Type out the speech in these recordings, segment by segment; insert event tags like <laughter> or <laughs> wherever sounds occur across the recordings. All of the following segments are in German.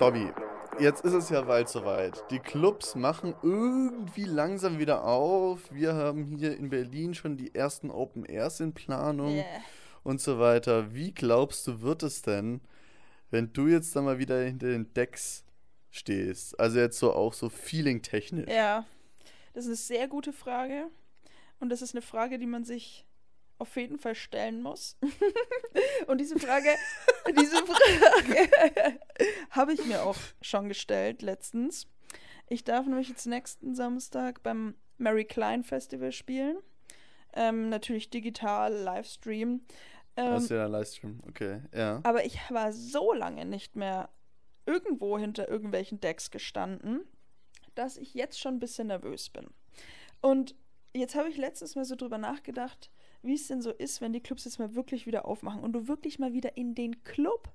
Dobby, jetzt ist es ja bald soweit. Die Clubs machen irgendwie langsam wieder auf. Wir haben hier in Berlin schon die ersten Open Airs in Planung Yeah. und so weiter. Wie glaubst du, wird es denn, wenn du jetzt da mal wieder hinter den Decks stehst? Also jetzt so auch so feeling-technisch. Ja, das ist eine sehr gute Frage. Und das ist eine Frage, die man sich auf jeden Fall stellen muss. <laughs> Und diese Frage, <laughs> diese Frage <laughs> habe ich mir auch schon gestellt letztens. Ich darf nämlich jetzt nächsten Samstag beim Mary Klein Festival spielen. Ähm, natürlich digital, Livestream. Ähm, Hast du ja Livestream? Okay, ja. aber ich war so lange nicht mehr irgendwo hinter irgendwelchen Decks gestanden, dass ich jetzt schon ein bisschen nervös bin. Und jetzt habe ich letztens mal so drüber nachgedacht, wie es denn so ist, wenn die Clubs jetzt mal wirklich wieder aufmachen und du wirklich mal wieder in den Club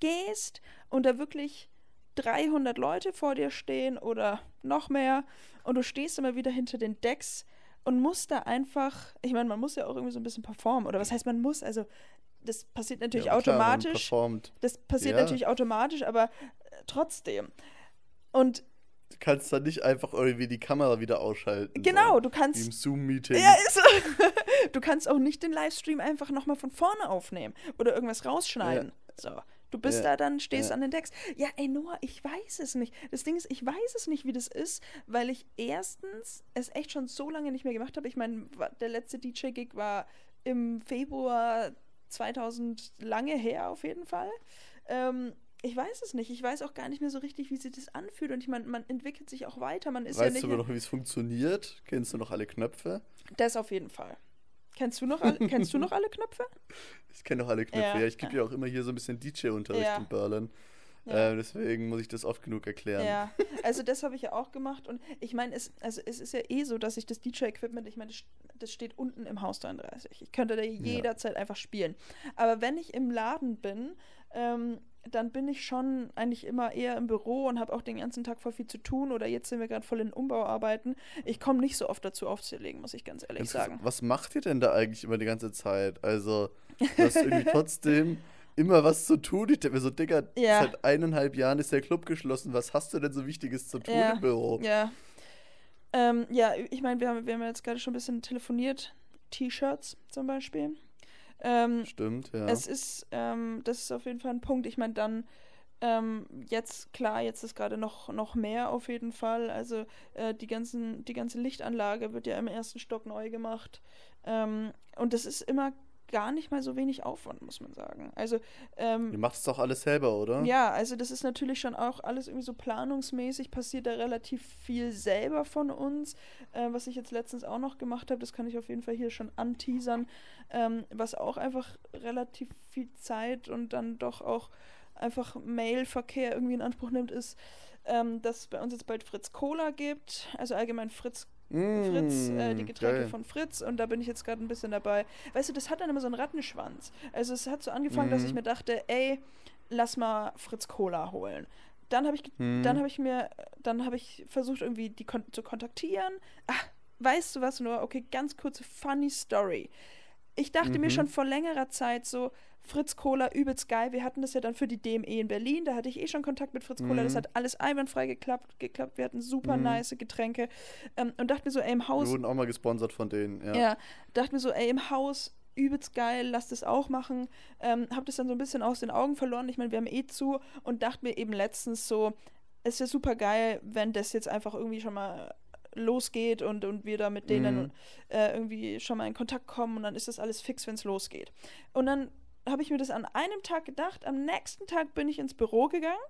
gehst und da wirklich 300 Leute vor dir stehen oder noch mehr und du stehst immer wieder hinter den Decks und musst da einfach, ich meine, man muss ja auch irgendwie so ein bisschen performen oder was heißt man muss, also das passiert natürlich ja, klar, automatisch. performt. Das passiert Ja. natürlich automatisch, aber trotzdem. Und Du kannst dann nicht einfach irgendwie die Kamera wieder ausschalten. genau, so, du wie im kannst. Zoom-Meeting. Ja, ist. <laughs> Du kannst auch nicht den Livestream einfach nochmal von vorne aufnehmen oder irgendwas rausschneiden. So. Du bist Ja. da dann, stehst Ja. an den Decks. Ja, ey, Noah, ich weiß es nicht. Das Ding ist, ich weiß es nicht, wie das ist, weil ich erstens es echt schon so lange nicht mehr gemacht habe. Ich meine, der letzte DJ-Gig war im Februar 2000, lange her auf jeden Fall. Ähm, ich weiß es nicht. Ich weiß auch gar nicht mehr so richtig, wie sich das anfühlt. Und ich meine, man entwickelt sich auch weiter. Man ist ja Weißt nicht. du aber noch, wie es funktioniert? Kennst du noch alle Knöpfe? Das auf jeden Fall. Kennst du noch alle, <laughs> kennst du noch alle Knöpfe? Ich kenne noch alle Knöpfe. Ja, Ja, ich gebe ja. ja auch immer hier so ein bisschen DJ-Unterricht Ja. in Berlin. Ja. Äh, deswegen muss ich das oft genug erklären. Ja, <laughs> also das habe ich ja auch gemacht und ich meine, es, also es ist ja eh so, dass ich das DJ-Equipment, ich meine, das, das steht unten im Haus 33. Ich könnte da jederzeit einfach spielen. Aber wenn ich im Laden bin, ähm, dann bin ich schon eigentlich immer eher im Büro und habe auch den ganzen Tag voll viel zu tun oder jetzt sind wir gerade voll in Umbauarbeiten. Ich komme nicht so oft dazu aufzulegen, muss ich ganz ehrlich Ganz sagen. Was macht ihr denn da eigentlich immer die ganze Zeit? Also, du hast irgendwie trotzdem <laughs> immer was zu tun. Ich denke mir so, Digga, Ja. seit eineinhalb Jahren ist der Club geschlossen. Was hast du denn so Wichtiges zu tun Ja. im Büro? Ja. Ähm, ja, ich meine, wir haben, wir haben jetzt gerade schon ein bisschen telefoniert. T-Shirts zum Beispiel. Ähm, Stimmt, ja. Es ist, ähm, das ist auf jeden Fall ein Punkt. Ich meine, dann ähm, jetzt, klar, jetzt ist gerade noch, noch mehr auf jeden Fall. Also äh, die, ganzen, die ganze Lichtanlage wird ja im ersten Stock neu gemacht. Ähm, und das ist immer gar nicht mal so wenig Aufwand, muss man sagen. Also ähm, Ihr macht es doch alles selber, oder? ja, also das ist natürlich schon auch alles irgendwie so planungsmäßig, passiert da relativ viel selber von uns. Äh, was ich jetzt letztens auch noch gemacht habe, das kann ich auf jeden Fall hier schon anteasern, ähm, was auch einfach relativ viel Zeit und dann doch auch einfach Mailverkehr irgendwie in Anspruch nimmt, ist, ähm, dass es bei uns jetzt bald Fritz Cola gibt, also allgemein Fritz Fritz, äh, die Mm, Getränke geil. von Fritz und da bin ich jetzt gerade ein bisschen dabei. Weißt du, das hat dann immer so einen Rattenschwanz. Also es hat so angefangen, dass ich Mhm. mir dachte, ey, lass mal Fritz Cola holen. Dann habe ich, Mhm. dann habe ich mir, dann habe ich versucht irgendwie die kon zu kontaktieren. Ach, weißt du was nur? Okay, ganz kurze funny Story. Ich dachte mir Mhm. schon vor längerer Zeit so, Fritz Cola, übelst geil. Wir hatten das ja dann für die DME in Berlin. Da hatte ich eh schon Kontakt mit Fritz Cola. Das Mhm. hat alles einwandfrei geklappt. geklappt. Wir hatten super Mhm. nice Getränke. Ähm, und dachte mir so, ey, im Wir Haus wurden auch mal gesponsert von denen, ja. ja. dachte mir so, ey, im Haus übelst geil, lass das auch machen. Ähm, hab das dann so ein bisschen aus den Augen verloren. Ich meine, wir haben eh zu und dachte mir eben letztens so, es wäre super geil, wenn das jetzt einfach irgendwie schon mal losgeht und, und wir da mit denen Mhm. äh, irgendwie schon mal in Kontakt kommen und dann ist das alles fix, wenn es losgeht. Und dann habe ich mir das an einem Tag gedacht. Am nächsten Tag bin ich ins Büro gegangen,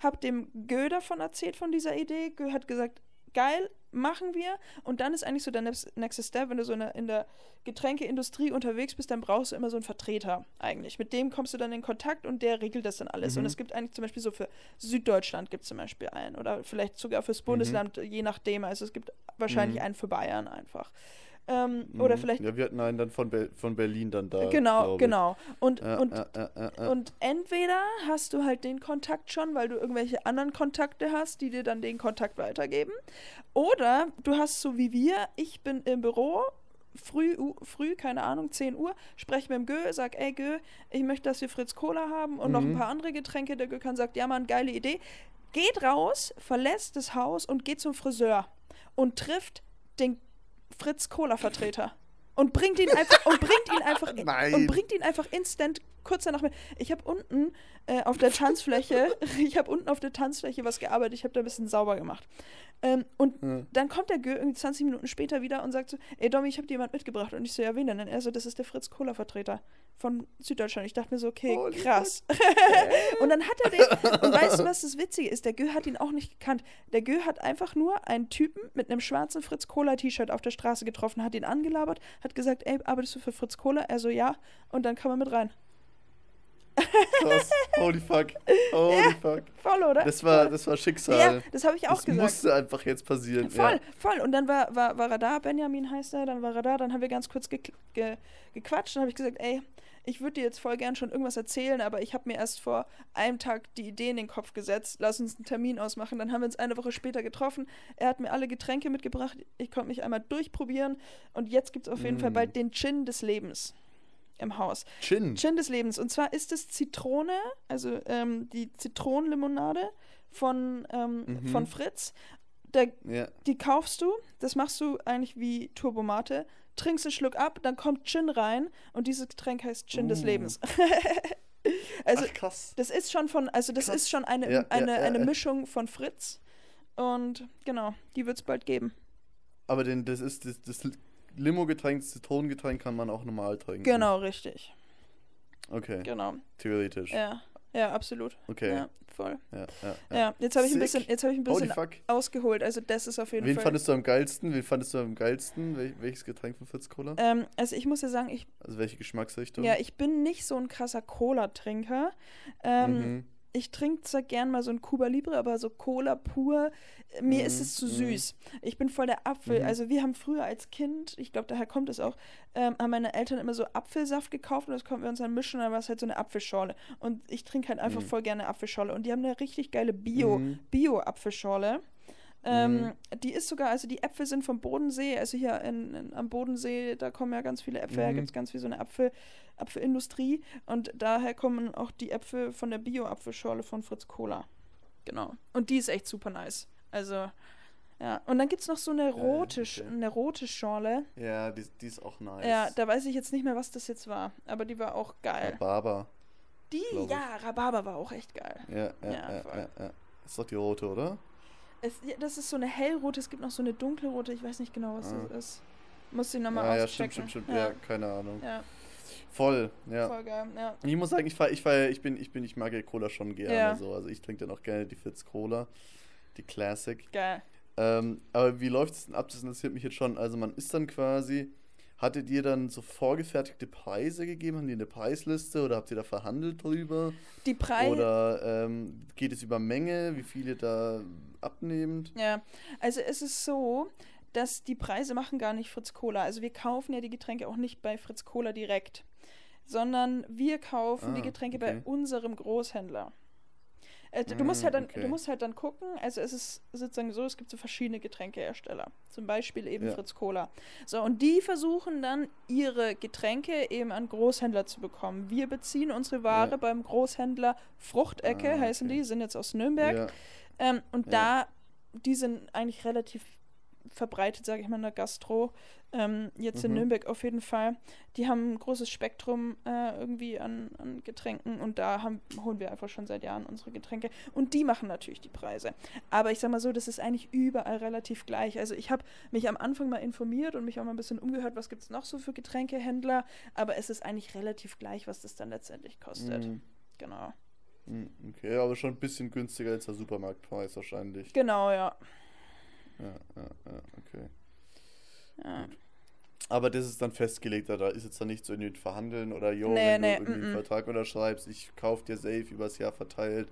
habe dem Gö davon erzählt von dieser Idee. Gö hat gesagt, geil, machen wir. Und dann ist eigentlich so der nächste Step, wenn du so in der, in der Getränkeindustrie unterwegs bist, dann brauchst du immer so einen Vertreter eigentlich. Mit dem kommst du dann in Kontakt und der regelt das dann alles. Und Mhm. es gibt eigentlich zum Beispiel so für Süddeutschland gibt es zum Beispiel einen oder vielleicht sogar fürs Bundesland, je nachdem. Also es gibt wahrscheinlich Mhm. einen für Bayern einfach. Ähm, Oder Mhm. vielleicht Ja, wir hatten einen dann von, Be von Berlin dann da. Genau, genau. Und, Ja, und, ja, ja. und entweder hast du halt den Kontakt schon, weil du irgendwelche anderen Kontakte hast, die dir dann den Kontakt weitergeben. Oder du hast so wie wir, ich bin im Büro, früh, früh, keine Ahnung, 10 Uhr, spreche mit dem Gö, sag, ey Gö, ich möchte, dass wir Fritz Cola haben und noch ein Mhm. paar andere Getränke. Der Gökhan sagt, ja Mann, geile Idee. Geht raus, verlässt das Haus und geht zum Friseur und trifft den Fritz Cola Vertreter und bringt ihn einfach und bringt ihn einfach <laughs> Nein. und bringt ihn einfach instant kurz danach mit. Ich habe unten äh, auf der Tanzfläche, <laughs> ich habe unten auf der Tanzfläche was gearbeitet, ich habe da ein bisschen sauber gemacht. Ähm, und Ja. dann kommt der Gö irgendwie 20 Minuten später wieder und sagt so, ey Domi, ich habe dir jemand mitgebracht. Und ich so, ja, wen denn? Und er so, das ist der Fritz Kohler Vertreter von Süddeutschland. Ich dachte mir so, okay, Holy krass. <laughs> <laughs> und dann hat er den, und weißt du, was das Witzige ist? Der Gö hat ihn auch nicht gekannt. Der Gö hat einfach nur einen Typen mit einem schwarzen Fritz Kohler T-Shirt auf der Straße getroffen, hat ihn angelabert, hat gesagt, ey, arbeitest du für Fritz Kohler? Er so, ja. Und dann kam er mit rein. Krass. Holy fuck. Holy fuck. Voll, oder? Das war, das war Schicksal. ja, das habe ich auch das gesagt. musste einfach jetzt passieren. Voll, Ja. voll. Und dann war, war, war er da, Benjamin heißt er, dann war er da, dann haben wir ganz kurz ge ge gequatscht. Dann habe ich gesagt, ey, ich würde dir jetzt voll gern schon irgendwas erzählen, aber ich habe mir erst vor einem Tag die Idee in den Kopf gesetzt. Lass uns einen Termin ausmachen. Dann haben wir uns eine Woche später getroffen. Er hat mir alle Getränke mitgebracht. Ich konnte mich einmal durchprobieren. Und jetzt gibt es auf jeden Fall Mm. bald den Gin des Lebens im Haus. Chin. Gin des Lebens. Und zwar ist es Zitrone, also ähm, die Zitronenlimonade von, ähm, Mhm. von Fritz. Der Ja. die kaufst du, das machst du eigentlich wie Turbomate, trinkst einen Schluck ab, dann kommt Gin rein und dieses Getränk heißt Gin des Uh. Lebens. <laughs> also Ach, krass. das ist schon von, also das Krass. ist schon eine, Ja, eine, ja, eine ja. Mischung von Fritz und genau, die wird es bald geben. Aber den, das ist das, das Limo-Getränk, das Zitronengetränk kann man auch normal trinken. Genau, richtig. Okay, Genau. theoretisch. Ja, ja, absolut. Okay. Ja, voll. Ja, ja, ja. Jetzt habe ich ein bisschen, jetzt ich ein bisschen ausgeholt. Also das ist auf jeden Wen Fall. fandest du am geilsten? Wen fandest du am geilsten? Wel welches Getränk von Fritz Cola? ähm, also ich muss ja sagen, ich, Also welche Geschmacksrichtung? ja, ich bin nicht so ein krasser Cola-Trinker. Ähm, mhm. Ich trinke zwar gern mal so ein Cuba Libre, aber so Cola pur, äh, mir ist Mhm, es zu mhm. süß. Ich bin voll der Apfel. Mhm. Also wir haben früher als Kind, ich glaube, daher kommt es auch, ähm, haben meine Eltern immer so Apfelsaft gekauft und das konnten wir uns dann mischen und dann war es halt so eine Apfelschorle. Und ich trinke halt einfach Mhm. voll gerne Apfelschorle. Und die haben eine richtig geile Bio, Mhm. Bio-Apfelschorle. Ähm, Mhm. Die ist sogar, also die Äpfel sind vom Bodensee, also hier in, in, am Bodensee, da kommen ja ganz viele Äpfel, da Mhm. gibt es ganz viel so eine Apfel, Apfelindustrie und daher kommen auch die Äpfel von der Bio-Apfelschorle von Fritz Cola. Genau. Und die ist echt super nice. Also, ja. Und dann gibt es noch so eine rote, Sch- okay. eine rote Schorle. Ja, die, die ist auch nice. Ja, da weiß ich jetzt nicht mehr, was das jetzt war, aber die war auch geil. Rhabarber. Die, ja, Rhabarber war auch echt geil. Ja, ja, Ja, ja, voll. ja, ja. Ist doch die rote, oder? Es, ja, das ist so eine hellrote, es gibt noch so eine dunkelrote, ich weiß nicht genau, was Ah. das ist. Muss ich nochmal ja, ja, auschecken. stimmt, stimmt, stimmt. Ja, Ja, keine Ahnung. ja, Voll, ja. voll geil. Ja. Ich muss sagen, ich, ich, ich, bin, ich, bin, ich mag ja Cola schon gerne. Ja. So. Also ich trinke dann auch gerne die Fritz Cola, die Classic. Geil. Ähm, aber wie läuft es denn ab? Das interessiert mich jetzt schon. Also man ist dann quasi, hattet ihr dann so vorgefertigte Preise gegeben? Haben die eine Preisliste oder habt ihr da verhandelt drüber? Die Preise. Oder ähm, geht es über Menge, wie viel ihr da abnehmt? Ja, also es ist so, dass die Preise machen gar nicht Fritz Cola. Also wir kaufen ja die Getränke auch nicht bei Fritz Cola direkt, sondern wir kaufen die Ah, Getränke okay. bei unserem Großhändler. Äh, du, Mm, musst halt dann, okay. du musst halt dann gucken, also es ist sozusagen so, es gibt so verschiedene Getränkehersteller, zum Beispiel eben Ja. Fritz Cola. So, und die versuchen dann ihre Getränke eben an Großhändler zu bekommen. Wir beziehen unsere Ware Ja. beim Großhändler Fruchtecke, Ah, heißen okay. die, sind jetzt aus Nürnberg. Ja, Ähm, und da, die sind eigentlich relativ verbreitet, sage ich mal, in der Gastro. Ähm, jetzt in Mhm. Nürnberg auf jeden Fall. Die haben ein großes Spektrum äh, irgendwie an, an Getränken und da haben, holen wir einfach schon seit Jahren unsere Getränke. Und die machen natürlich die Preise. Aber ich sag mal so, das ist eigentlich überall relativ gleich. Also ich habe mich am Anfang mal informiert und mich auch mal ein bisschen umgehört, was gibt es noch so für Getränkehändler. Aber es ist eigentlich relativ gleich, was das dann letztendlich kostet. mm, Genau. mm, okay, aber schon ein bisschen günstiger als der Supermarktpreis wahrscheinlich. Genau, ja. Ja, ja, ja, okay. ja. Aber das ist dann festgelegt, da ist jetzt dann nicht so irgendwie verhandeln oder jo, Nee, wenn nee, du irgendwie mm, mm. einen Vertrag unterschreibst, ich kauf dir safe übers Jahr verteilt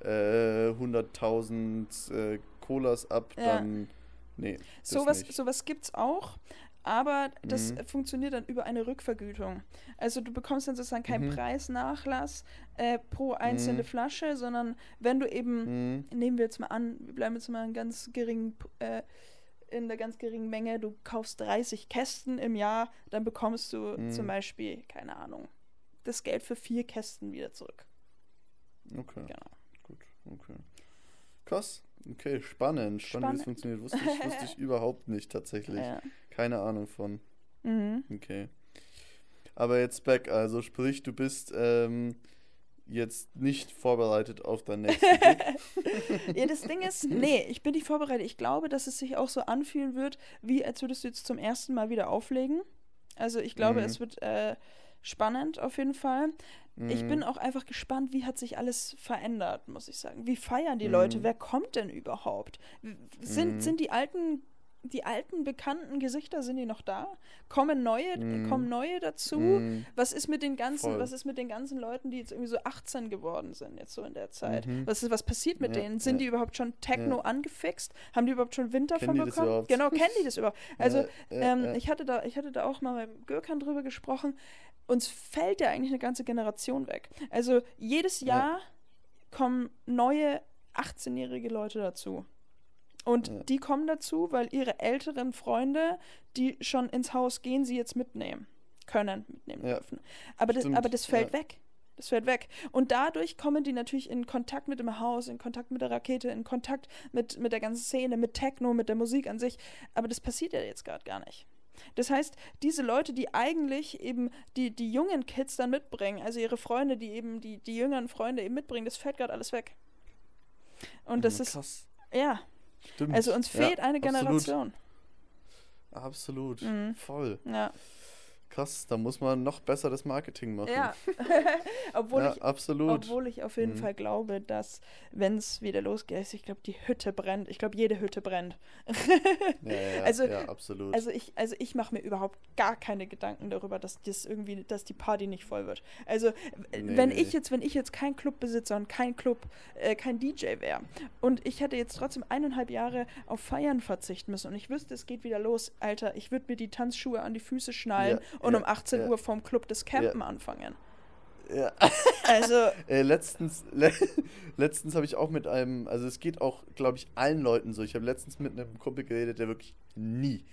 äh, 100.000 äh, Colas ab, Ja. dann nee, Sowas, nicht. sowas gibt es auch, aber das Mhm. funktioniert dann über eine Rückvergütung. Also du bekommst dann sozusagen keinen Mhm. Preisnachlass äh, pro einzelne Mhm. Flasche, sondern wenn du eben, Mhm. nehmen wir jetzt mal an, wir bleiben jetzt mal einen ganz geringen äh, in der ganz geringen Menge, du kaufst 30 Kästen im Jahr, dann bekommst du Mhm. zum Beispiel, keine Ahnung, das Geld für vier Kästen wieder zurück. Okay. Genau. Gut, okay. Krass. Okay, spannend. Spannend, wie Spannend. es funktioniert. Wusste ich, wusste ich <laughs> überhaupt nicht tatsächlich. Ja. Keine Ahnung von. Mhm. Okay. Aber jetzt back, also sprich, du bist ähm, jetzt nicht vorbereitet auf dein nächstes <laughs> ja, das Ding ist, nee, ich bin nicht vorbereitet. Ich glaube, dass es sich auch so anfühlen wird, wie als würdest du jetzt zum ersten Mal wieder auflegen. Also ich glaube, Mhm. es wird äh, spannend auf jeden Fall. Ich Mhm. bin auch einfach gespannt, wie hat sich alles verändert, muss ich sagen. Wie feiern die Leute? Mhm. Wer kommt denn überhaupt? Sind, Mhm. sind die alten, die alten bekannten Gesichter, sind die noch da? Kommen neue, Mhm. kommen neue dazu? Mhm. Was ist mit den ganzen, Voll. was ist mit den ganzen Leuten, die jetzt irgendwie so 18 geworden sind, jetzt so in der Zeit? Mhm. Was ist, was passiert mit Ja, denen? Sind ja. die überhaupt schon Techno Ja. angefixt? Haben die überhaupt schon davon Kennen das bekommen? Genau, kennen die das überhaupt? <laughs> Also, ähm, ich hatte da, ich hatte da auch mal mit Gürkan drüber gesprochen. Uns fällt ja eigentlich eine ganze Generation weg. Also jedes Ja. Jahr kommen neue 18-jährige Leute dazu. Und Ja. die kommen dazu, weil ihre älteren Freunde, die schon ins Haus gehen, sie jetzt mitnehmen können, mitnehmen Ja. dürfen. Aber das, Stimmt, aber das fällt ja. weg. Das fällt weg. Und dadurch kommen die natürlich in Kontakt mit dem Haus, in Kontakt mit der Rakete, in Kontakt mit, mit der ganzen Szene, mit Techno, mit der Musik an sich. Aber das passiert ja jetzt gerade gar nicht. Das heißt, diese Leute, die eigentlich eben die, die jungen Kids dann mitbringen, also ihre Freunde, die eben die, die jüngeren Freunde eben mitbringen, das fällt gerade alles weg. Und das Ja, ist, ja, Stimmt. also uns Ja, fehlt eine absolut. Generation. Absolut. Mhm. Voll. Ja. Krass, da muss man noch besser das Marketing machen. Ja. <laughs> <laughs> obwohl, ja ich, absolut. obwohl ich auf jeden Mhm. Fall glaube, dass, wenn es wieder losgeht, ich glaube, die Hütte brennt. Ich glaube, jede Hütte brennt. <laughs> ja, ja, also- ja, absolut. Also ich, also ich mache mir überhaupt gar keine Gedanken darüber, dass das irgendwie, dass die Party nicht voll wird. Also Nee, wenn nee. ich jetzt, wenn ich jetzt kein Clubbesitzer und kein Club, äh, kein DJ wäre und ich hätte jetzt trotzdem eineinhalb Jahre auf Feiern verzichten müssen und ich wüsste, es geht wieder los, Alter, ich würde mir die Tanzschuhe an die Füße schnallen Ja, und ja, um 18 ja. Uhr vorm Club des Campen anfangen. ja. <laughs> Also <laughs> Äh, letztens le <laughs> letztens habe ich auch mit einem, also es geht auch, glaube ich, allen Leuten so. Ich habe letztens mit einem Kumpel geredet, der wirklich nie,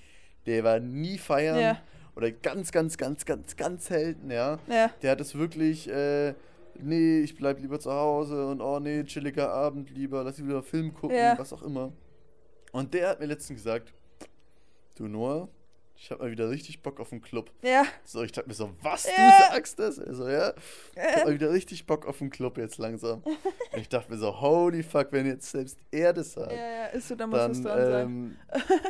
der war nie feiern Ja. oder ganz, ganz, ganz, ganz, ganz selten, ja. ja, Der hat es wirklich, äh, nee, ich bleib lieber zu Hause und oh nee, chilliger Abend lieber, lass lieber Film gucken, Ja. was auch immer. Und der hat mir letztens gesagt, du Noah, ich habe mal wieder richtig Bock auf einen Club. ja, So, ich dachte mir so, was, Ja. du sagst das? Also, ja, ich hab mal wieder richtig Bock auf einen Club jetzt langsam. Und <laughs> ich dachte mir so, holy fuck, wenn jetzt selbst er das sagt, ja, ja, ist so, da muss was dann, dran sein. ähm,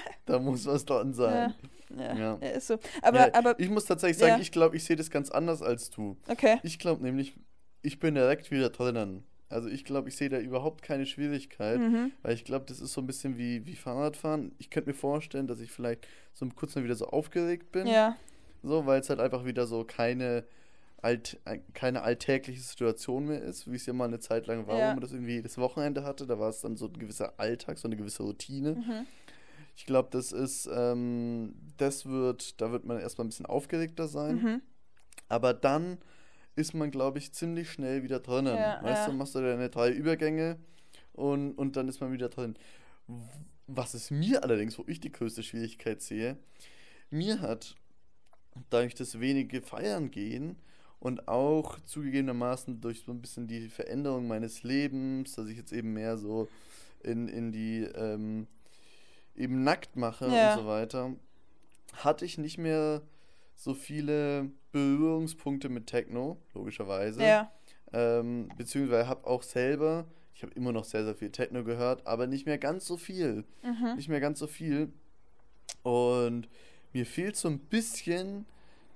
<laughs> da muss was dran sein. Ja, ja. ja, ist so. Aber, aber, ich muss tatsächlich sagen, ich glaube, ich sehe das ganz anders als du. okay. Ich glaube nämlich, ich bin direkt wieder drinnen. Also ich glaube, ich sehe da überhaupt keine Schwierigkeit, Mhm. weil ich glaube, das ist so ein bisschen wie, wie Fahrradfahren. Ich könnte mir vorstellen, dass ich vielleicht so kurz mal wieder so aufgeregt bin. Ja, So, weil es halt einfach wieder so keine, alt, äh, keine alltägliche Situation mehr ist, wie es ja mal eine Zeit lang war, Ja. wo man das irgendwie jedes Wochenende hatte. Da war es dann so ein gewisser Alltag, so eine gewisse Routine. mhm. Ich glaube, das ist, ähm, das wird, da wird man erstmal ein bisschen aufgeregter sein. Mhm. Aber dann ist man, glaube ich, ziemlich schnell wieder drinnen. Ja, weißt ja. du, machst du deine drei Übergänge und, und dann ist man wieder drin. Was es mir allerdings, wo ich die größte Schwierigkeit sehe, mir hat dadurch das wenige Feiern gehen und auch zugegebenermaßen durch so ein bisschen die Veränderung meines Lebens, dass ich jetzt eben mehr so in, in die ähm, eben nackt mache Ja. und so weiter, hatte ich nicht mehr so viele Berührungspunkte mit Techno, logischerweise. Ja, Ähm, beziehungsweise habe auch selber, ich habe immer noch sehr, sehr viel Techno gehört, aber nicht mehr ganz so viel. mhm. Nicht mehr ganz so viel. Und mir fehlt so ein bisschen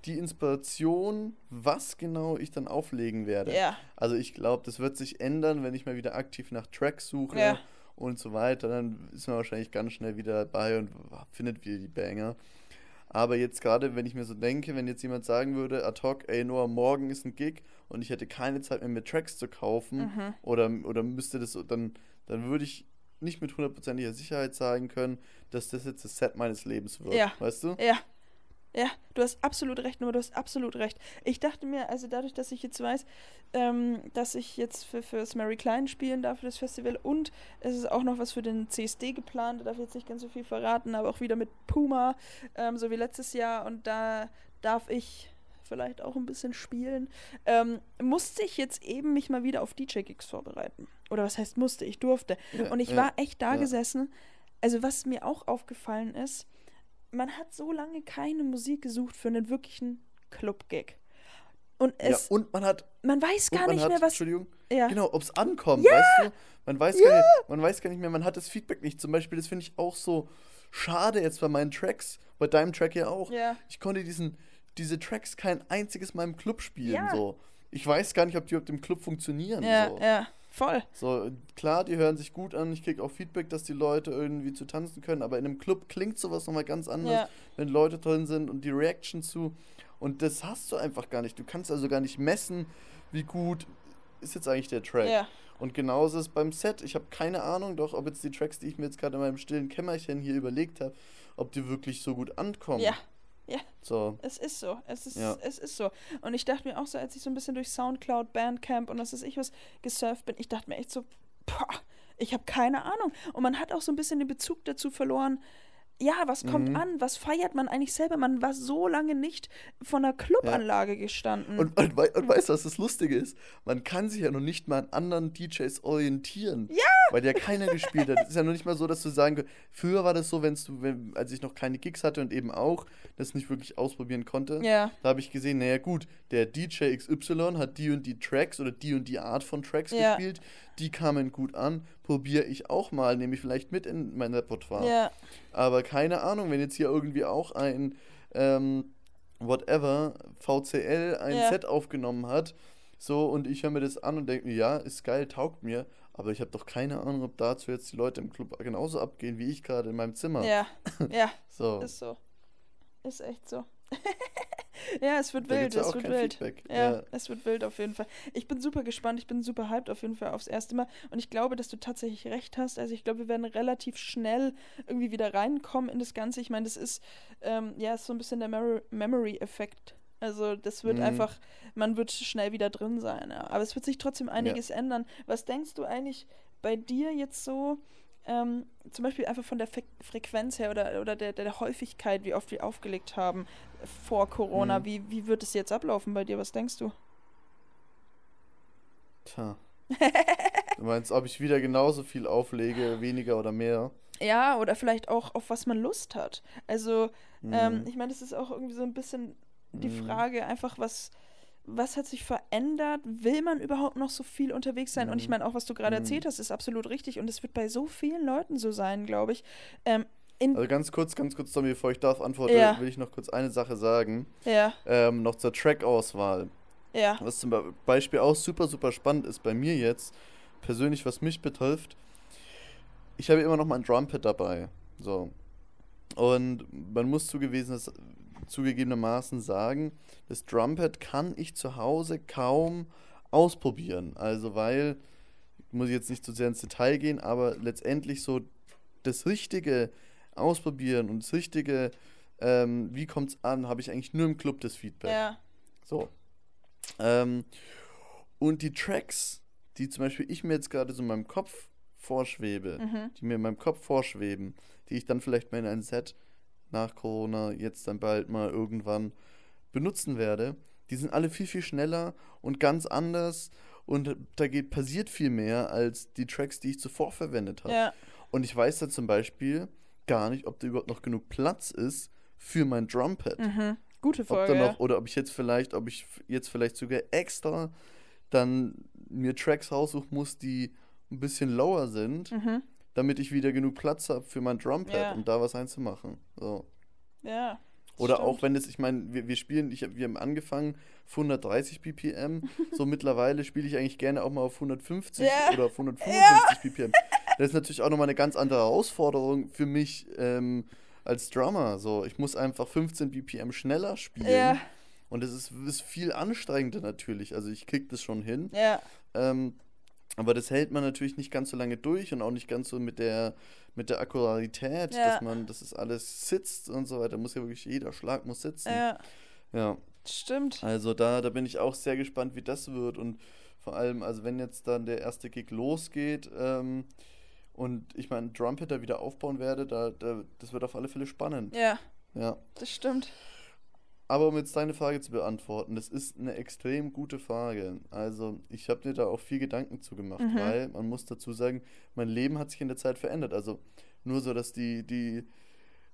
die Inspiration, was genau ich dann auflegen werde. ja, Also ich glaube, das wird sich ändern, wenn ich mal wieder aktiv nach Tracks suche Ja. und so weiter. Dann ist man wahrscheinlich ganz schnell wieder dabei und findet wieder die Banger. Aber jetzt gerade, wenn ich mir so denke, wenn jetzt jemand sagen würde, ad hoc, ey Noah, morgen ist ein Gig und ich hätte keine Zeit mehr, mir Tracks zu kaufen Mhm. oder, oder müsste das, so- dann, dann würde ich nicht mit hundertprozentiger Sicherheit sagen können, dass das jetzt das Set meines Lebens wird. Ja. Weißt du? ja. Ja, du hast absolut recht, nur du hast absolut recht. Ich dachte mir, also dadurch, dass ich jetzt weiß, ähm, dass ich jetzt für, für das Mary Klein spielen darf für das Festival und es ist auch noch was für den CSD geplant, da darf ich jetzt nicht ganz so viel verraten, aber auch wieder mit Puma, ähm, so wie letztes Jahr und da darf ich vielleicht auch ein bisschen spielen, ähm, musste ich jetzt eben mich mal wieder auf DJ-Gigs vorbereiten. Oder was heißt musste? Ich durfte. Ja, und ich ja, war echt da ja. gesessen. Also was mir auch aufgefallen ist, man hat so lange keine Musik gesucht für einen wirklichen Club-Gig. Und Ja, es, und man hat man weiß gar man nicht hat, mehr, was. Entschuldigung, Ja. genau, ob es ankommt, weißt du? Man weiß, gar nicht, man weiß gar nicht mehr, man hat das Feedback nicht. Zum Beispiel, das finde ich auch so schade jetzt bei meinen Tracks, bei deinem Track ja auch. Ja. Ich konnte diesen, diese Tracks kein einziges Mal im Club spielen. Ja. So. Ich weiß gar nicht, ob die überhaupt im Club funktionieren. Ja, so. ja, voll. So, klar, die hören sich gut an. Ich kriege auch Feedback, dass die Leute irgendwie zu tanzen können. Aber in einem Club klingt sowas nochmal ganz anders, Ja. wenn Leute drin sind und die Reaction zu. Und das hast du einfach gar nicht. Du kannst also gar nicht messen, wie gut ist jetzt eigentlich der Track. Ja. Und genauso ist es beim Set. Ich habe keine Ahnung, doch, ob jetzt die Tracks, die ich mir jetzt gerade in meinem stillen Kämmerchen hier überlegt habe, ob die wirklich so gut ankommen. Ja. Ja, So. es ist so. Es ist, Ja. es ist so. Und ich dachte mir auch so, als ich so ein bisschen durch Soundcloud, Bandcamp und was weiß ich was gesurft bin, ich dachte mir echt so, boah, ich habe keine Ahnung. Und man hat auch so ein bisschen den Bezug dazu verloren. Ja, was kommt Mhm. an? Was feiert man eigentlich selber? Man war so lange nicht von einer Clubanlage gestanden. Und, und, und weißt du, was das Lustige ist? Man kann sich ja noch nicht mal an anderen DJs orientieren. Ja! Weil ja keiner gespielt hat. Es ist ja noch nicht mal so, dass du sagen kannst, früher war das so, wenn's du, wenn, als ich noch keine Gigs hatte und eben auch das nicht wirklich ausprobieren konnte. Ja. Da habe ich gesehen, naja gut, der DJ XY hat die und die Tracks oder die und die Art von Tracks Ja. gespielt. Die kamen gut an. Probiere ich auch mal, nehme ich vielleicht mit in mein Repertoire. ja, Aber keine Ahnung, wenn jetzt hier irgendwie auch ein ähm, whatever VCL ein Ja. Set aufgenommen hat, so und ich höre mir das an und denke mir, ja, ist geil, taugt mir, aber ich habe doch keine Ahnung, ob dazu jetzt die Leute im Club genauso abgehen wie ich gerade in meinem Zimmer. ja, <laughs> ja, So. ist so. Ist echt so. <laughs> ja, es wird Da wild, ja es wird wild. Feedback. Ja, Ja. es wird wild auf jeden Fall. Ich bin super gespannt, ich bin super hyped auf jeden Fall aufs erste Mal. Und ich glaube, dass du tatsächlich recht hast. Also ich glaube, wir werden relativ schnell irgendwie wieder reinkommen in das Ganze. Ich meine, das ist, ähm, ja, ist so ein bisschen der Mer Memory-Effekt. Also das wird Mhm. einfach, man wird schnell wieder drin sein. Ja. Aber es wird sich trotzdem einiges ändern. Was denkst du eigentlich bei dir jetzt so, ähm, zum Beispiel einfach von der Fre Frequenz her oder, oder der, der Häufigkeit, wie oft wir aufgelegt haben vor Corona, Mhm. wie, wie wird es jetzt ablaufen bei dir? Was denkst du? Tja. <laughs> Du meinst, ob ich wieder genauso viel auflege, weniger oder mehr? Ja, oder vielleicht auch, auf was man Lust hat. Also, ähm, Mhm. ich meine, das ist auch irgendwie so ein bisschen die Mhm. Frage, einfach was, was hat sich verändert? Will man überhaupt noch so viel unterwegs sein? Und ich Mhm. meine, auch was du gerade Mhm. erzählt hast, ist absolut richtig. Und es wird bei so vielen Leuten so sein, glaube ich. Ähm, Also ganz kurz, ganz kurz, Tommy, bevor ich darauf antworte, Ja. will ich noch kurz eine Sache sagen. ja, Ähm, noch zur Track-Auswahl. ja, Was zum Be- Beispiel auch super, super spannend ist bei mir jetzt, persönlich, was mich betrifft, ich habe immer noch mein Drumpad dabei. So. Und man muss zugewiesen, zugegebenermaßen sagen, das Drumpad kann ich zu Hause kaum ausprobieren. Also, weil, muss ich jetzt nicht zu sehr ins Detail gehen, aber letztendlich so das Richtige ausprobieren und das Richtige, ähm, wie kommt es an, habe ich eigentlich nur im Club das Feedback. ja, So. Ähm, und die Tracks, die zum Beispiel ich mir jetzt gerade so in meinem Kopf vorschwebe, mhm. die mir in meinem Kopf vorschweben, die ich dann vielleicht mal in ein Set nach Corona jetzt dann bald mal irgendwann benutzen werde, die sind alle viel, viel schneller und ganz anders und da geht, passiert viel mehr als die Tracks, die ich zuvor verwendet habe. ja, Und ich weiß da zum Beispiel gar nicht, ob da überhaupt noch genug Platz ist für mein Drumpad mhm. Gute ob Folge. da noch, oder ob ich jetzt vielleicht, ob ich jetzt vielleicht sogar extra dann mir Tracks raussuchen muss, die ein bisschen lower sind. Mhm. Damit ich wieder genug Platz habe für mein Drumpad, Ja. um da was einzumachen. So. ja. Oder stimmt. auch wenn es, ich meine, wir, wir spielen, ich, wir haben angefangen auf 130 BPM, so mittlerweile spiele ich eigentlich gerne auch mal auf 150 Ja. oder auf 155 BPM. Das ist natürlich auch nochmal eine ganz andere Herausforderung für mich ähm, als Drummer. So, ich muss einfach 15 BPM schneller spielen. Ja, Und es ist, ist viel anstrengender natürlich. Also ich krieg das schon hin. ja, Ähm, Aber das hält man natürlich nicht ganz so lange durch und auch nicht ganz so mit der, mit der Akkurarität, Ja. dass man, dass es alles sitzt und so weiter. Muss ja wirklich jeder Schlag muss sitzen. Ja, Ja. stimmt. Also da, da bin ich auch sehr gespannt, wie das wird. Und vor allem, also wenn jetzt dann der erste Gig losgeht ähm, und ich meinen Drumhitter wieder aufbauen werde, da, da, das wird auf alle Fälle spannend. Ja, Ja. das stimmt. Aber um jetzt deine Frage zu beantworten, das ist eine extrem gute Frage. Also ich habe mir da auch viel Gedanken zu gemacht, Mhm. weil man muss dazu sagen, mein Leben hat sich in der Zeit verändert. Also nur so, dass die, die,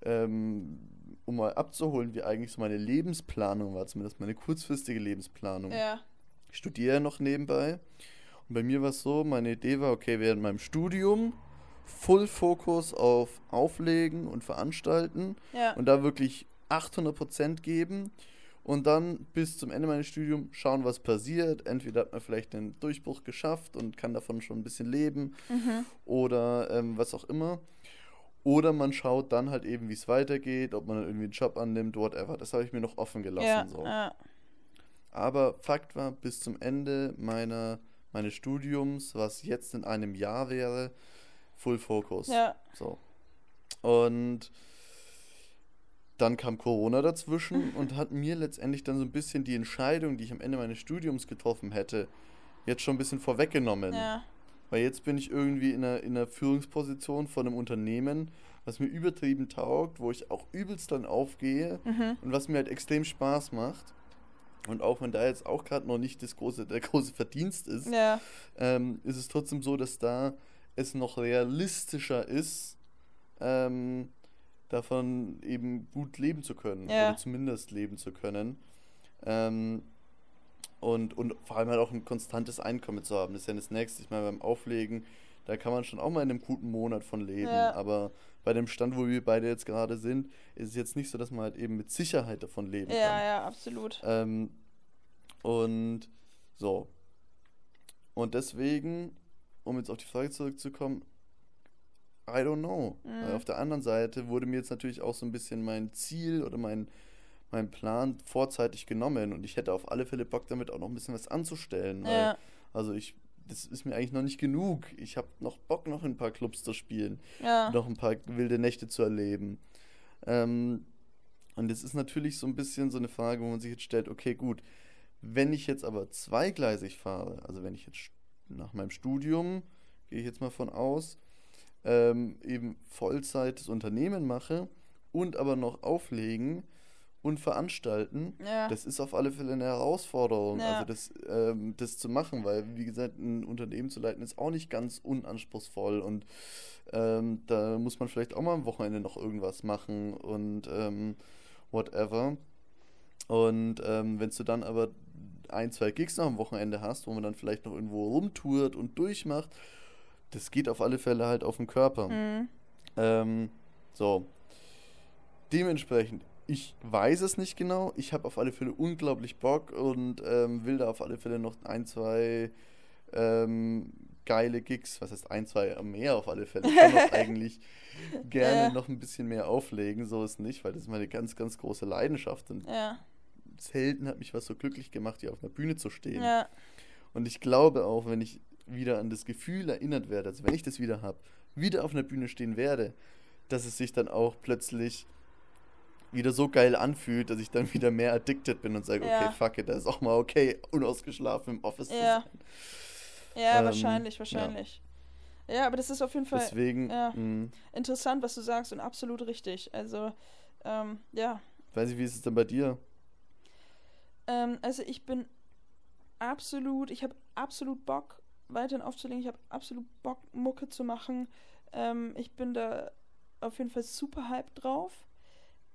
ähm, um mal abzuholen, wie eigentlich so meine Lebensplanung war, zumindest meine kurzfristige Lebensplanung. Ja, Ich studiere ja noch nebenbei. Und bei mir war es so, meine Idee war, okay, während meinem Studium Full Fokus auf Auflegen und Veranstalten ja, und da wirklich 800% geben und dann bis zum Ende meines Studiums schauen, was passiert. Entweder hat man vielleicht den Durchbruch geschafft und kann davon schon ein bisschen leben mhm. oder ähm, was auch immer. Oder man schaut dann halt eben, wie es weitergeht, ob man dann irgendwie einen Job annimmt, whatever. Das habe ich mir noch offen gelassen. ja, so. ja, Aber Fakt war, bis zum Ende meiner, meines Studiums, was jetzt in einem Jahr wäre, Full Focus. ja, So. Und dann kam Corona dazwischen und hat mir letztendlich dann so ein bisschen die Entscheidung, die ich am Ende meines Studiums getroffen hätte, jetzt schon ein bisschen vorweggenommen. ja, Weil jetzt bin ich irgendwie in einer, in einer Führungsposition von einem Unternehmen, was mir übertrieben taugt, wo ich auch übelst dann aufgehe mhm. und was mir halt extrem Spaß macht. Und auch wenn da jetzt auch gerade noch nicht das große, der große Verdienst ist, ja, ähm, ist es trotzdem so, dass da es noch realistischer ist, ähm, davon eben gut leben zu können. Ja. Oder zumindest leben zu können. Ähm, und, und vor allem halt auch ein konstantes Einkommen zu haben. Das ist ja das Nächste. Ich meine, beim Auflegen, da kann man schon auch mal in einem guten Monat von leben. Ja. Aber bei dem Stand, wo wir beide jetzt gerade sind, ist es jetzt nicht so, dass man halt eben mit Sicherheit davon leben kann. ja, ja, absolut. Ähm, und so. Und deswegen, um jetzt auf die Frage zurückzukommen, I don't know. Mhm. Auf der anderen Seite wurde mir jetzt natürlich auch so ein bisschen mein Ziel oder mein, mein Plan vorzeitig genommen und ich hätte auf alle Fälle Bock damit auch noch ein bisschen was anzustellen. Weil, Ja, Also ich, das ist mir eigentlich noch nicht genug. Ich habe noch Bock, noch in ein paar Clubs zu spielen ja, noch ein paar wilde Nächte zu erleben. Ähm, und es ist natürlich so ein bisschen so eine Frage, wo man sich jetzt stellt, okay, gut, wenn ich jetzt aber zweigleisig fahre, also wenn ich jetzt nach meinem Studium, gehe ich jetzt mal von aus, ähm, eben Vollzeit das Unternehmen mache und aber noch auflegen und veranstalten, ja, das ist auf alle Fälle eine Herausforderung, Ja. also das, ähm, das zu machen, weil, wie gesagt, ein Unternehmen zu leiten ist auch nicht ganz unanspruchsvoll und ähm, da muss man vielleicht auch mal am Wochenende noch irgendwas machen und ähm, whatever. Und ähm, wenn du dann aber ein, zwei Gigs noch am Wochenende hast, wo man dann vielleicht noch irgendwo rumtourt und durchmacht, das geht auf alle Fälle halt auf den Körper. mhm. Ähm, so. Dementsprechend, ich weiß es nicht genau. Ich habe auf alle Fälle unglaublich Bock und ähm, will da auf alle Fälle noch ein, zwei ähm, geile Gigs, was heißt ein, zwei mehr auf alle Fälle. Ich kann auch <laughs> eigentlich gerne Ja. noch ein bisschen mehr auflegen, so ist nicht, weil das ist meine ganz, ganz große Leidenschaft und ja, selten hat mich was so glücklich gemacht, hier auf einer Bühne zu stehen. ja, Und ich glaube auch, wenn ich wieder an das Gefühl erinnert werde, also wenn ich das wieder habe, wieder auf einer Bühne stehen werde, dass es sich dann auch plötzlich wieder so geil anfühlt, dass ich dann wieder mehr addicted bin und sage, Ja. okay, fuck it, da ist auch mal okay, unausgeschlafen im Office Ja. zu sein. ja, Ähm, wahrscheinlich, ja. wahrscheinlich. Ja. aber das ist auf jeden Fall Deswegen, ja. mh, interessant, was du sagst und absolut richtig. Also, ähm, ja, weiß ich, wie ist es denn bei dir? Ähm, also ich bin absolut, ich habe absolut Bock, weiterhin aufzulegen. Ich habe absolut Bock, Mucke zu machen. Ähm, ich bin da auf jeden Fall super hyped drauf.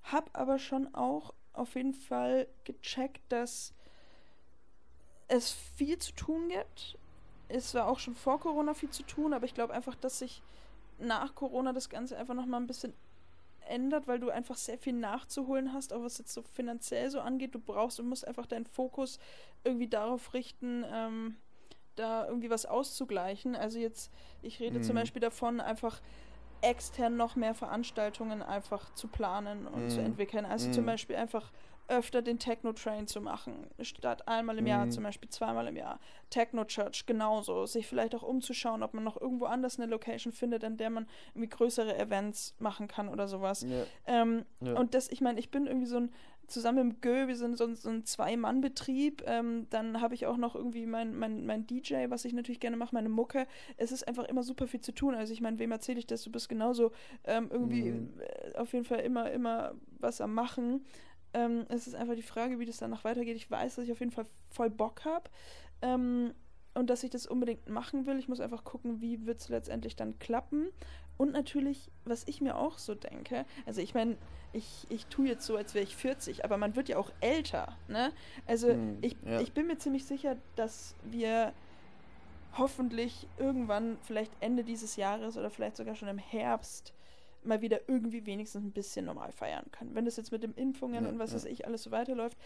Hab aber schon auch auf jeden Fall gecheckt, dass es viel zu tun gibt. Es war auch schon vor Corona viel zu tun, aber ich glaube einfach, dass sich nach Corona das Ganze einfach nochmal ein bisschen ändert, weil du einfach sehr viel nachzuholen hast, auch was jetzt so finanziell so angeht. Du brauchst und musst einfach deinen Fokus irgendwie darauf richten, ähm, da irgendwie was auszugleichen. Also jetzt, ich rede zum Mhm. Beispiel davon, einfach extern noch mehr Veranstaltungen einfach zu planen und zu Mhm. entwickeln. Also Mhm. zum Beispiel einfach öfter den Techno-Train zu machen, statt einmal im Jahr Mhm. zum Beispiel zweimal im Jahr. Techno-Church genauso. Sich vielleicht auch umzuschauen, ob man noch irgendwo anders eine Location findet, an der man irgendwie größere Events machen kann oder sowas. Ja, Ähm, ja. Und das, ich meine, ich bin irgendwie so ein, zusammen mit Gö, wir sind so ein, so ein Zwei-Mann-Betrieb. Ähm, dann habe ich auch noch irgendwie mein, mein, mein DJ, was ich natürlich gerne mache, meine Mucke. Es ist einfach immer super viel zu tun. Also ich meine, wem erzähle ich das? Du bist genauso ähm, irgendwie Mhm. äh, auf jeden Fall immer, immer was am Machen. Ähm, es ist einfach die Frage, wie das danach weitergeht. Ich weiß, dass ich auf jeden Fall voll Bock habe. Ähm, und dass ich das unbedingt machen will. Ich muss einfach gucken, wie wird es letztendlich dann klappen. Und natürlich, was ich mir auch so denke, also ich meine, ich, ich tue jetzt so, als wäre ich 40, aber man wird ja auch älter, ne? Also Hm, ich, ja. ich bin mir ziemlich sicher, dass wir hoffentlich irgendwann, vielleicht Ende dieses Jahres oder vielleicht sogar schon im Herbst, mal wieder irgendwie wenigstens ein bisschen normal feiern können. Wenn das jetzt mit den Impfungen Ja, und was ja. weiß ich alles so weiterläuft,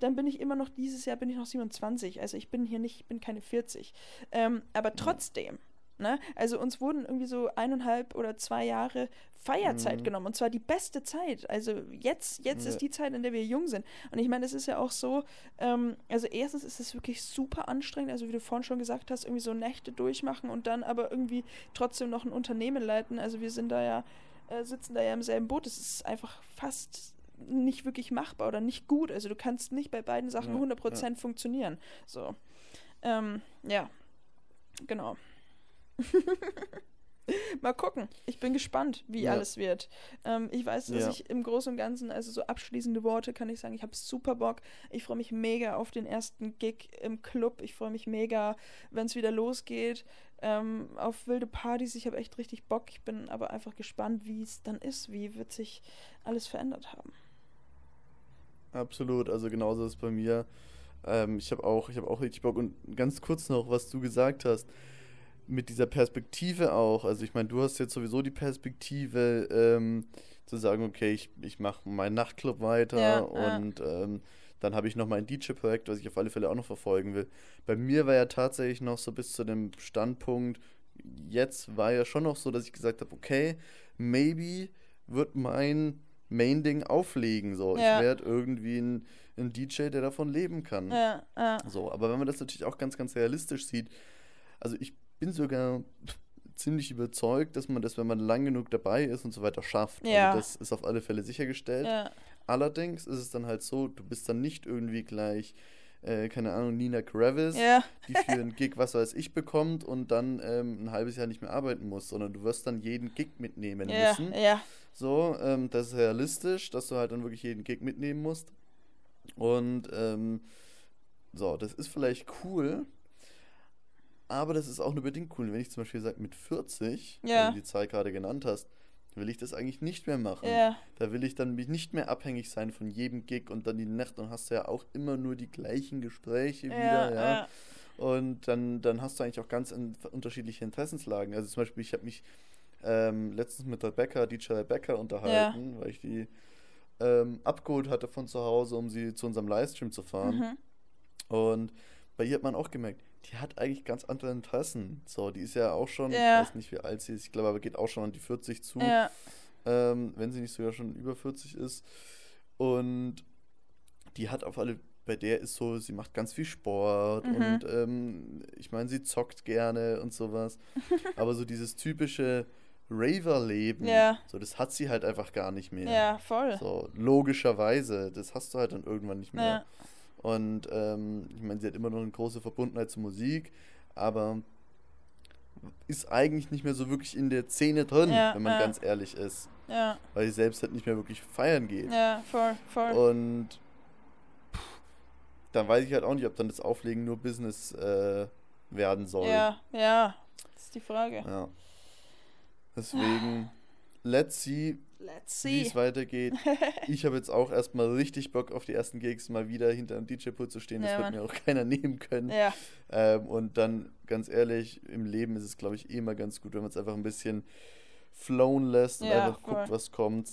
dann bin ich immer noch, dieses Jahr bin ich noch 27. Also ich bin hier nicht, ich bin keine 40. Ähm, aber trotzdem, ne? Also uns wurden irgendwie so eineinhalb oder zwei Jahre Feierzeit Mhm. genommen. Und zwar die beste Zeit. Also jetzt, jetzt Ja. ist die Zeit, in der wir jung sind. Und ich meine, es ist ja auch so, ähm, also erstens ist es wirklich super anstrengend, also wie du vorhin schon gesagt hast, irgendwie so Nächte durchmachen und dann aber irgendwie trotzdem noch ein Unternehmen leiten. Also wir sind da ja, äh, sitzen da ja im selben Boot. Es ist einfach fast nicht wirklich machbar oder nicht gut. Also du kannst nicht bei beiden Sachen Ja, 100% funktionieren. So. Ähm, ja, genau. <laughs> Mal gucken. Ich bin gespannt, wie Ja. alles wird. Ähm, ich weiß, dass Ja. ich im Großen und Ganzen, also so abschließende Worte kann ich sagen, ich habe super Bock. Ich freue mich mega auf den ersten Gig im Club. Ich freue mich mega, wenn es wieder losgeht. Ähm, auf wilde Partys. Ich habe echt richtig Bock. Ich bin aber einfach gespannt, wie es dann ist. Wie wird sich alles verändert haben. Absolut, also genauso ist es bei mir. Ähm, ich habe auch, ich habe auch richtig Bock. Und ganz kurz noch, was du gesagt hast, mit dieser Perspektive auch. Also ich meine, du hast jetzt sowieso die Perspektive, ähm, zu sagen, okay, ich, ich mache meinen Nachtclub weiter Ja, ja. und ähm, dann habe ich noch mein DJ-Projekt, was ich auf alle Fälle auch noch verfolgen will. Bei mir war ja tatsächlich noch so bis zu dem Standpunkt, jetzt war ja schon noch so, dass ich gesagt habe, okay, maybe wird mein Main-Ding auflegen. So, Ja. ich werde irgendwie ein, ein DJ, der davon leben kann. Ja, ja. So, aber wenn man das natürlich auch ganz, ganz realistisch sieht, also ich bin sogar ziemlich überzeugt, dass man das, wenn man lang genug dabei ist und so weiter, schafft. Ja. Also das ist auf alle Fälle sichergestellt. ja. Allerdings ist es dann halt so, du bist dann nicht irgendwie gleich, äh, keine Ahnung, Nina Kravis, ja. die für einen Gig, was weiß ich, bekommt und dann ähm, ein halbes Jahr nicht mehr arbeiten muss, sondern du wirst dann jeden Gig mitnehmen müssen. ja, So, ähm, das ist realistisch, dass du halt dann wirklich jeden Gig mitnehmen musst. Und ähm, so, das ist vielleicht cool, aber das ist auch nur bedingt cool. Wenn ich zum Beispiel sage, mit 40, weil Ja. du die Zahl gerade genannt hast, will ich das eigentlich nicht mehr machen. ja, Da will ich dann mich nicht mehr abhängig sein von jedem Gig und dann die Nacht und hast du ja auch immer nur die gleichen Gespräche ja, wieder, ja. Und dann, dann hast du eigentlich auch ganz in, unterschiedliche Interessenslagen. Also zum Beispiel, ich habe mich ähm, letztens mit Rebecca, DJ Rebecca, unterhalten, weil ich die ähm, abgeholt hatte von zu Hause, um sie zu unserem Livestream zu fahren. Mhm. Und bei ihr hat man auch gemerkt, die hat eigentlich ganz andere Interessen. So, die ist ja auch schon, Ja. ich weiß nicht, wie alt sie ist, ich glaube, aber geht auch schon an die 40 zu, Ja, ähm, wenn sie nicht sogar schon über 40 ist. Und die hat auf alle, bei der ist so, sie macht ganz viel Sport Mhm. und ähm, ich meine, sie zockt gerne und sowas. <laughs> aber so dieses typische Raver-Leben, Ja. so das hat sie halt einfach gar nicht mehr. ja, voll. So, logischerweise, das hast du halt dann irgendwann nicht mehr. Ja. Und ähm, ich meine, sie hat immer noch eine große Verbundenheit zur Musik, aber ist eigentlich nicht mehr so wirklich in der Szene drin, Ja, wenn man ja. ganz ehrlich ist. Ja, Weil sie selbst halt nicht mehr wirklich feiern geht. ja, voll, voll. Und pff, dann weiß ich halt auch nicht, ob dann das Auflegen nur Business äh, werden soll. Ja, ja, das ist die Frage. Ja. Deswegen, let's see, Let's wie see. es weitergeht. <laughs> Ich habe jetzt auch erstmal richtig Bock auf die ersten Gigs, mal wieder hinter einem DJ-Pult zu stehen. Das Ja, wird mir auch keiner <laughs> nehmen können. Ja, Ähm, und dann, ganz ehrlich, im Leben ist es, glaube ich, eh immer ganz gut, wenn man es einfach ein bisschen flowen lässt und Ja, einfach guckt, voll. was kommt.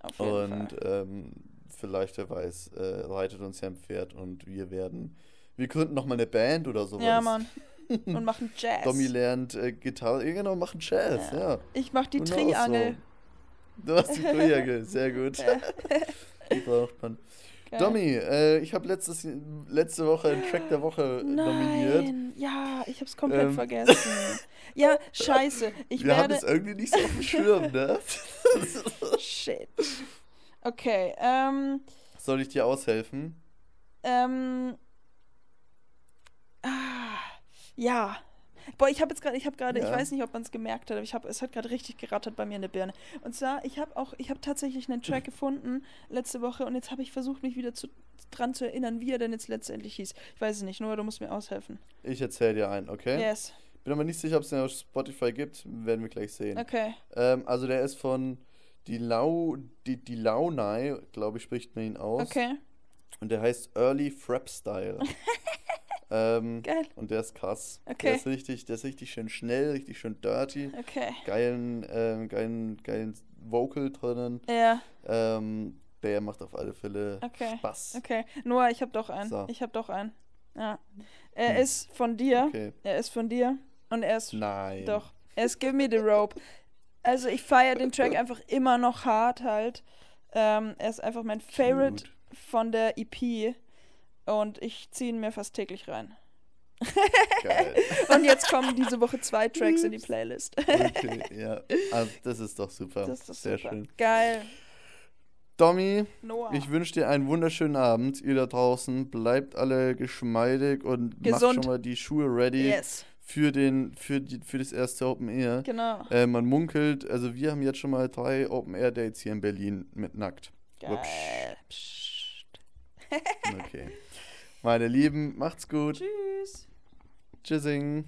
auf jeden Und Fall. ähm, vielleicht, wer weiß, äh, reitet uns ja ein Pferd und wir werden. Wir gründen nochmal eine Band oder sowas. Ja, Mann. <laughs> Und machen Jazz. Domi lernt äh, Gitarre, genau, machen Jazz, Ja. Ich mach die Triangel. so. Du hast die Triangel, sehr gut. Ja. <laughs> die braucht man. Domi, äh, ich habe letzte Woche einen Track der Woche nominiert. Nein, ja, ich hab's komplett Ähm. vergessen. <laughs> Ja, scheiße. Ich Wir haben werde. es irgendwie nicht so auf dem Schirm, ne? <laughs> Shit. Okay, ähm. Soll ich dir aushelfen? Ähm. Ah, ja. Boah, ich habe jetzt gerade, ich habe gerade, ich Ja. weiß nicht, ob man es gemerkt hat, aber ich habe, es hat gerade richtig gerattert bei mir in der Birne. Und zwar, ich habe auch, ich habe tatsächlich einen Track <laughs> gefunden letzte Woche und jetzt habe ich versucht, mich wieder zu, dran zu erinnern, wie er denn jetzt letztendlich hieß. Ich weiß es nicht, nur du musst mir aushelfen. Ich erzähle dir einen, okay? Yes. Bin aber nicht sicher, ob es den auf Spotify gibt. Werden wir gleich sehen. Okay. Ähm, also der ist von die Lau, die, die Launai, glaube ich, spricht man ihn aus. Okay. Und der heißt Early Frap Style. <laughs> ähm, Geil. und der ist krass. Okay. Der ist richtig, der ist richtig schön schnell, richtig schön dirty. Okay. Geilen, ähm, geilen, geilen Vocal drinnen. Ja, Ähm, der macht auf alle Fälle Okay. Spaß. okay. Noah, ich habe doch einen. So. Ich habe doch einen. Ja. Er Hm. ist von dir. Okay. Er ist von dir. Und er ist Nein. Doch. Er ist Give Me the Rope. Also ich feiere den Track einfach immer noch hart halt. Ähm, er ist einfach mein Favorite Cute. von der EP. Und ich ziehe ihn mir fast täglich rein. Geil. <laughs> Und jetzt kommen diese Woche zwei Tracks in die Playlist. Okay, ja. Also, das ist doch super. Das ist doch Sehr super. schön. Geil. Domi, Noah. ich wünsche dir einen wunderschönen Abend. Ihr da draußen, bleibt alle geschmeidig und macht Gesund. schon mal die Schuhe ready yes. für, den, für, die, für das erste Open Air. Genau. Äh, man munkelt, also wir haben jetzt schon mal drei Open Air Dates hier in Berlin mit nackt. Geil. Okay. <laughs> Meine Lieben, macht's gut. Tschüss. Tschüssing.